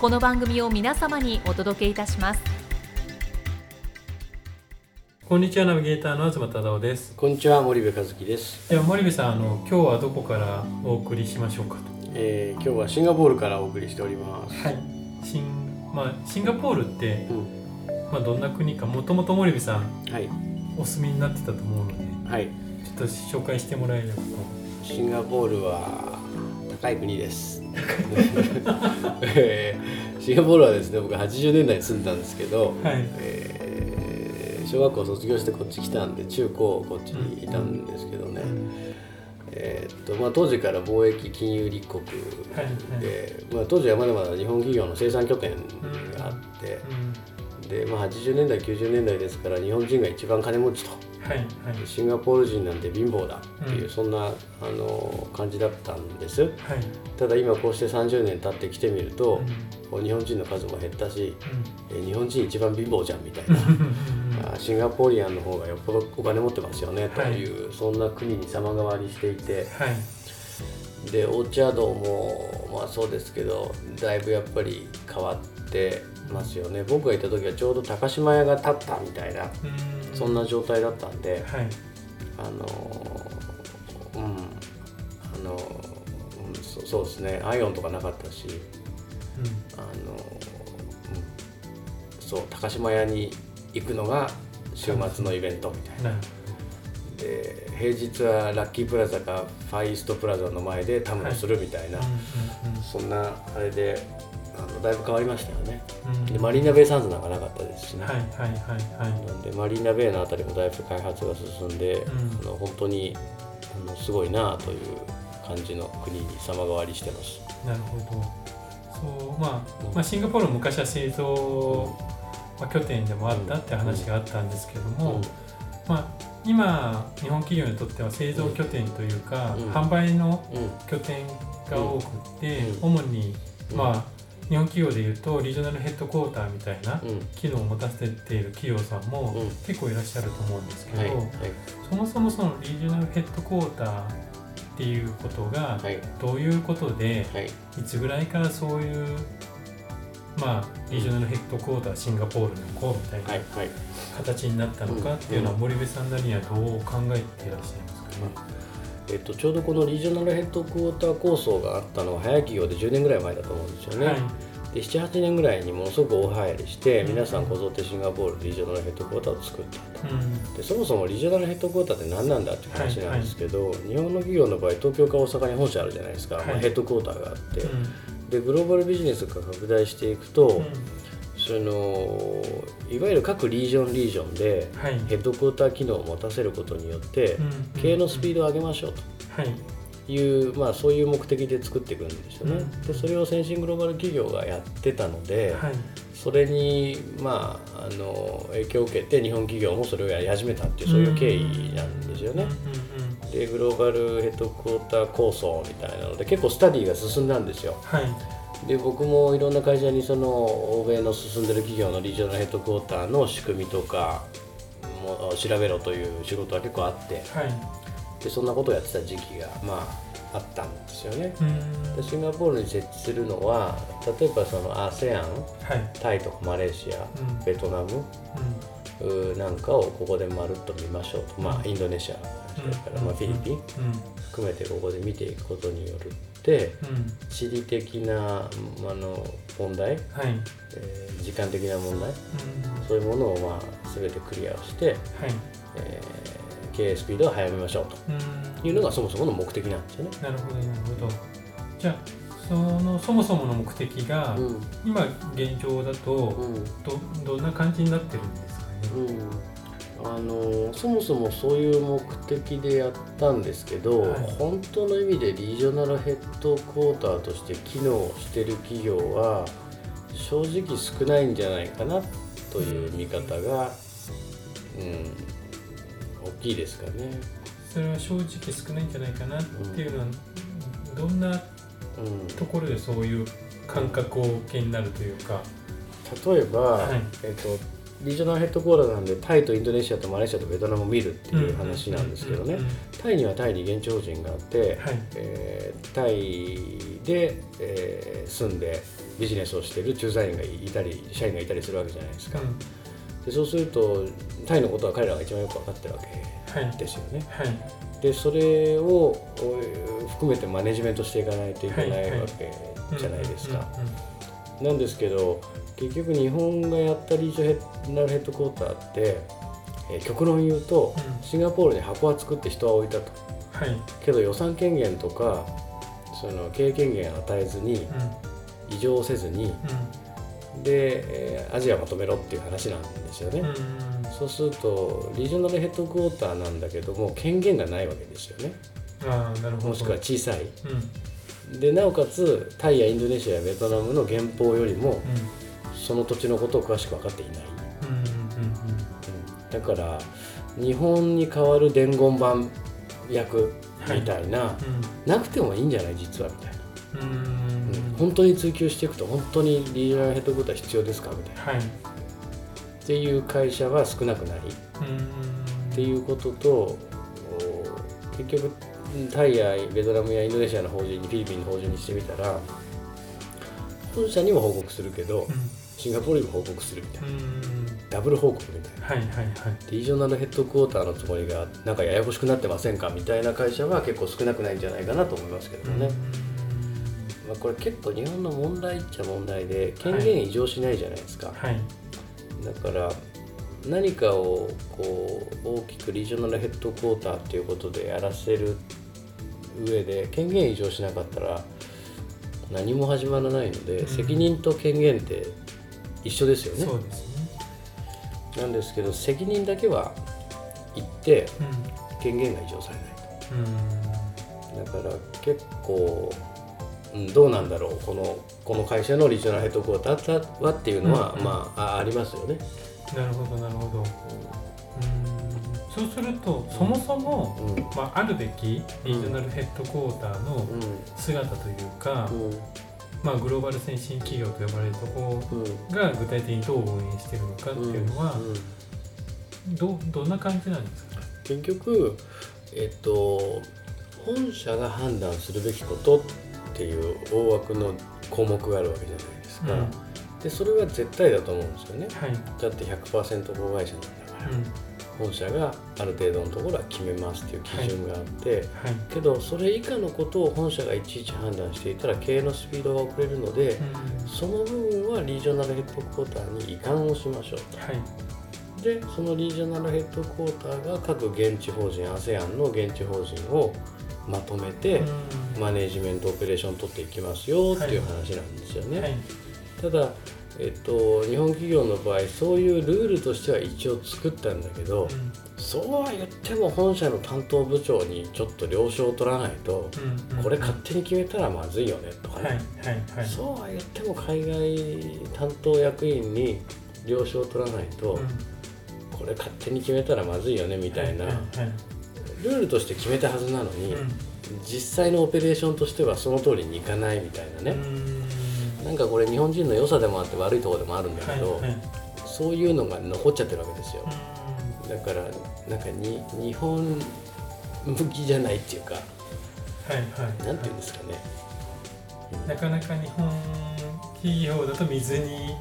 この番組を皆様にお届けいたします。こんにちはナビゲーターの東忠夫です。こんにちは森部和樹です、では森部さんあの今日はどこからお送りしましょうかと。えー、今日はシンガポールからお送りしております。はい。シン,、まあ、シンガポールって、うん。まあ、どんな国かもともと森部さんはい。お住みになってたと思うのではい。ちょっと紹介してもらえればと。シンガポールは高い国です。えーシンガポールはですね僕80年代に住んだんですけど、はい。えー小学校卒業してこっち来たんで中高こっちにいたんですけどね、えーっとまあ、当時から貿易金融立国で、まあ、当時はまだまだ日本企業の生産拠点があって、うんで、まあ、80年代90年代ですから日本人が一番金持ちと。はいはい。シンガポール人なんて貧乏だっていう、うん。そんなあの感じだったんです。はい。ただ今こうして30年経ってきてみるとうん、日本人の数も減ったし、うえ日本人一番貧乏じゃんみたいんなシンガポーリアンの方がよっぽどお金持ってますよねという、そんな国に様変わりしていて。はい。でオーチャードもまあそうですけどだいぶやっぱり変わってますよね。僕がいた時はちょうど高島屋が建ったみたいなうん。そんな状態だったんで、はい。あのうん。あの、うん、そそうですね。アイオンとかなかったしあの、うん、そう高島屋に行くのが週末のイベントみたいな。で平日はラッキープラザかファイーストプラザの前でたむろするみたいな、ほどそんなあれであのだいぶ変わりましたよね。うんうんうんでマリーナベイサンズなんかなかったですしね、はいはいはいはい。なんでマリーナベイのあたりもだいぶ開発が進んで、うん。あの本当にあのすごいなという感じの国に様変わりしてます。なるほど。そう、まあ、まあシンガポールも昔は製造、まあ、拠点でもあったって話があったんですけども、うん。まあ、今日本企業にとっては製造拠点というか、うん。販売のうん拠点が多くって、うん。主に、うん。まあ、日本企業でいうとリージョナルヘッドクォーターみたいなうん。機能を持たせている企業さんもうん。結構いらっしゃると思うんですけど、はいはい。そもそもそのリージョナルヘッドクォーターっていうことがはい。どういうことで、はい。いつぐらいからそういうまあリージョナルヘッドクォーターシンガポールのこうみたいな形になったのかっていうのはうん。森部さんなりにはどう考えていらっしゃいますか？ね。えっと、ちょうどこのリージョナルヘッドクォーター構想があったのは早い企業で10年ぐらい前だと思うんですよね。はい。で78年ぐらいにものすごく大流行りして、うん。皆さんこぞってシンガポールリージョナルヘッドクォーターを作ったと。うん。でそもそもリージョナルヘッドクォーターって何なんだっていう話なんですけど、日本の企業の場合東京か大阪に本社あるじゃないですか、はい。まあヘッドクォーターがあって、うん。でグローバルビジネスが拡大していくと、うんそのいわゆる各リージョンリージョンではい。ヘッドクォーター機能を持たせることによって、うん経営のスピードを上げましょうはい。という、まあ、そういう目的で作っていくんですよね。うん。でそれを先進グローバル企業がやってたので、はい。それに、まあ、あの影響を受けて日本企業もそれをやり始めたっていうそういう経緯なんですよね。でグローバルヘッドクォーター構想みたいなので結構スタディが進んだんですよ。はいで僕もいろんな会社にその欧米の進んでる企業のリージョナルヘッドクォーターの仕組みとかも調べろという仕事は結構あってはい。でそんなことをやってた時期がまああったんですよね。うん。でシンガポールに設置するのは例えばその ASEAN はい。タイとかマレーシアうん。ベトナムううーなんかをここでまるっと見ましょうと、まあインドネシアそれからまあフィリピンん。うん。含めてここで見ていくことによる地理的なあの問題、はい。えー時間的な問題うん。そういうものをまあ全てクリアをして、はい。えー経営スピードを速めましょううん。というのがそもそもの目的なんですよね。なるほどなるほど。じゃあそのそもそもの目的が、うん。今現状だとうん。どどんな感じになってるんですかね、うんあのそもそもそういう目的でやったんですけど、はい。本当の意味でリージョナルヘッドクォーターとして機能してる企業は正直少ないんじゃないかなという見方が、うん、大きいですかね。それは正直少ないんじゃないかなっていうのは、どんなうん。ところでそういう感覚をお受けになるというか、例えば、はい。えっとリージョナルヘッドクォーターなんでタイとインドネシアとマレーシアとベトナムを見るっていう話なんですけどね。うんうんうんタイにはタイに現地法人があって、はい。えータイで、えー住んでビジネスをしてる駐在員がいたり社員がいたりするわけじゃないですか、でそうするとタイのことは彼らが一番よく分かってるわけはい。ですよね。はい。でそれをお含めてマネジメントしていかないといけないわけじゃないですか、うんうんうん。なんですけど結局日本がやったリージョナルヘッドクォーターって、えー極論言うと、うん。シンガポールに箱は作って人は置いたと。はい、けど予算権限とかその経営権限を与えずにうん。異常せずにうで、えーアジアまとめろっていう話なんですよね、んうんそうするとリージョナルヘッドクォーターなんだけども権限がないわけですよね。ああなるほど。もしくは小さい。うん。でなおかつタイやインドネシアやベトナムの原法よりもその土地のことを詳しく分かっていない、うんうんうんうん。だから日本に代わる伝言板役みたいな、なくてもいいんじゃない実はみたいな、うんうんうん。本当に追求していくと本当にリージョナルヘッドクォーター必要ですかみたいな。はい。っていう会社は少なくなりうん。っていうこととお結局タイやベトナムやインドネシアの法人にフィリピンの法人にしてみたら本社にも報告するけどシンガポールにも報告するみたいな。ダブル報告みたいな。はいはいはい。リージョナルヘッドクォーターのつもりがなんかややこしくなってませんかみたいな会社は結構少なくないんじゃないかなと思いますけどね、まあ、これ結構日本の問題っちゃ問題で権限異常しないじゃないですか、はい。だから何かをこう大きくリージョナルヘッドクォーターっていうことでやらせる上で権限異常しなかったら何も始まらないので、うん。責任と権限って一緒ですよね。そうですね。なんですけど責任だけは言ってうん権限が異常されうんないだから結構、うん、どうなんだろう。このこの会社のリージョナルヘッドクォーターはっていうのは、うんうん。まああありますよね、なるほどなるほど。うん。そうするとそもそも、うん。まあ、あるべきリージョナルヘッドクォーターのう姿というか、んうんまあ、グローバル先進企業と呼ばれるとこうん。ろが具体的にどう運営しているのかっていうのは、うん。どどんな感じなんですか？結局えっと本社が判断するべきことっていう大枠の項目があるわけじゃないですか、うん。でそれは絶対だと思うんですよね。はい、だって100%子会社なんだから、うん本社がある程度のところは決めますっていう基準があって、はい。けどそれ以下のことを本社がいちいち判断していたら経営のスピードが遅れるので、うん。その部分はリージョナルヘッドクォーターに移管をしましょうはい。でそのリージョナルヘッドクォーターが各現地法人 ASEAN の現地法人をまとめて、うん。マネジメントオペレーション取っていきますよっていう話なんですよね、はい。ただ、えっと、日本企業の場合そういうルールとしては一応作ったんだけど、うん。そうは言っても本社の担当部長にちょっと了承を取らないと、うんうん。これ勝手に決めたらまずいよねとかはいね、はいはい。そうは言っても海外担当役員に了承を取らないと、うん。これ勝手に決めたらまずいよねみたいな、はいはい。ルールとして決めたはずなのに、うん。実際のオペレーションとしてはその通りにいかないみたいなね、うんなんかこれ日本人の良さでもあって悪いところでもあるんだけど、はいはい。そういうのが残っちゃってるわけですよ。うだからなんかに日本向きじゃないっていうかんはいはい。なんていうんですかね、なかなか日本企業だと水に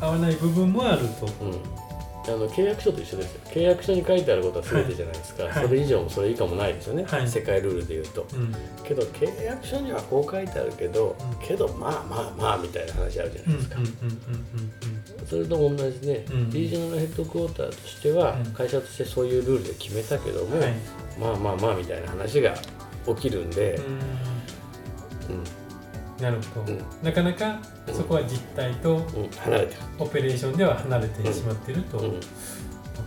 合わない部分もあると。うんうんあの契約書と一緒ですよ。契約書に書いてあることは全てじゃないですか、はい。それ以上もそれ以下もないですよね、はい。世界ルールでいうと。うん。けど契約書にはこう書いてあるけど、うん。けどまあまあまあみたいな話あるじゃうなんいですか、それと同じで、うん。リージョナルヘッドクォーターとしては、うん。会社としてそういうルールで決めたけども、うんはい。まあまあまあみたいな話が起きるんで、うん。うんなるほど、うん。なかなかそこは実態とうん。離れてる、オペレーションでは離れてしまっていると、わうん。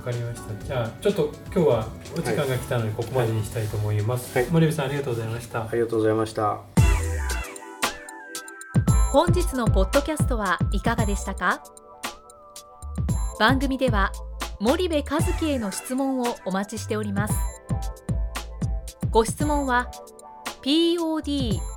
かりました。じゃあちょっと今日はお時間が来たのでここまでにしたいと思います、はい。森部さんありがとうございました、ありがとうございました。本日のポッドキャストはいかがでしたか？番組では森部一樹への質問をお待ちしております。ご質問は podcast